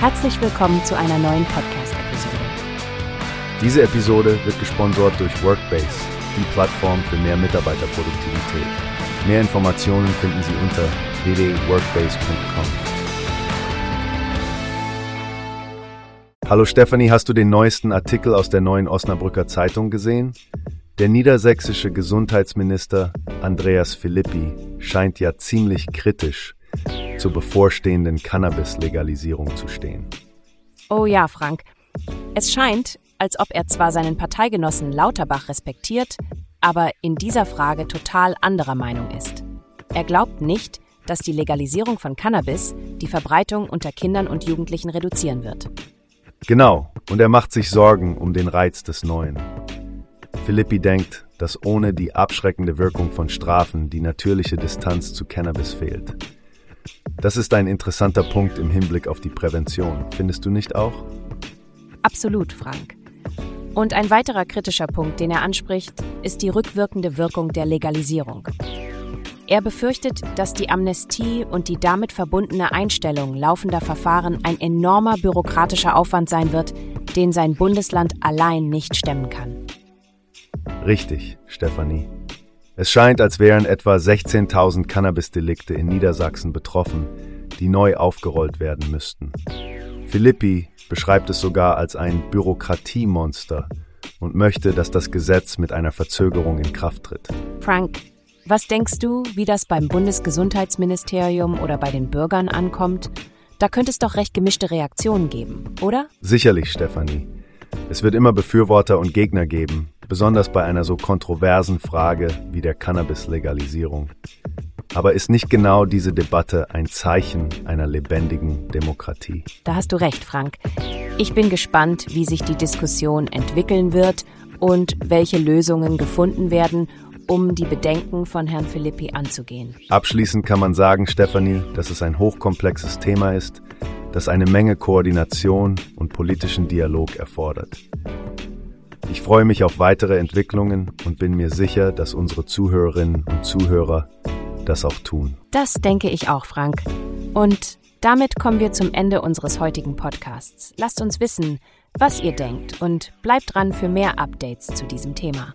Herzlich willkommen zu einer neuen Podcast-Episode. Diese Episode wird gesponsert durch Workbase, die Plattform für mehr Mitarbeiterproduktivität. Mehr Informationen finden Sie unter www.workbase.com. Hallo Stefanie, hast du den neuesten Artikel aus der neuen Osnabrücker Zeitung gesehen? Der niedersächsische Gesundheitsminister Andreas Philippi scheint ja ziemlich kritisch zur bevorstehenden Cannabis-Legalisierung zu stehen. Oh ja, Frank. Es scheint, als ob er zwar seinen Parteigenossen Lauterbach respektiert, aber in dieser Frage total anderer Meinung ist. Er glaubt nicht, dass die Legalisierung von Cannabis die Verbreitung unter Kindern und Jugendlichen reduzieren wird. Genau, und er macht sich Sorgen um den Reiz des Neuen. Philippi denkt, dass ohne die abschreckende Wirkung von Strafen die natürliche Distanz zu Cannabis fehlt. Das ist ein interessanter Punkt im Hinblick auf die Prävention, findest du nicht auch? Absolut, Frank. Und ein weiterer kritischer Punkt, den er anspricht, ist die rückwirkende Wirkung der Legalisierung. Er befürchtet, dass die Amnestie und die damit verbundene Einstellung laufender Verfahren ein enormer bürokratischer Aufwand sein wird, den sein Bundesland allein nicht stemmen kann. Richtig, Stefanie. Es scheint, als wären etwa 16.000 Cannabis-Delikte in Niedersachsen betroffen, die neu aufgerollt werden müssten. Philippi beschreibt es sogar als ein Bürokratiemonster und möchte, dass das Gesetz mit einer Verzögerung in Kraft tritt. Frank, was denkst du, wie das beim Bundesgesundheitsministerium oder bei den Bürgern ankommt? Da könnte es doch recht gemischte Reaktionen geben, oder? Sicherlich, Stefanie. Es wird immer Befürworter und Gegner geben, besonders bei einer so kontroversen Frage wie der Cannabis-Legalisierung. Aber ist nicht genau diese Debatte ein Zeichen einer lebendigen Demokratie? Da hast du recht, Frank. Ich bin gespannt, wie sich die Diskussion entwickeln wird und welche Lösungen gefunden werden, um die Bedenken von Herrn Philippi anzugehen. Abschließend kann man sagen, Stefanie, dass es ein hochkomplexes Thema ist, das eine Menge Koordination und politischen Dialog erfordert. Ich freue mich auf weitere Entwicklungen und bin mir sicher, dass unsere Zuhörerinnen und Zuhörer das auch tun. Das denke ich auch, Frank. Und damit kommen wir zum Ende unseres heutigen Podcasts. Lasst uns wissen, was ihr denkt und bleibt dran für mehr Updates zu diesem Thema.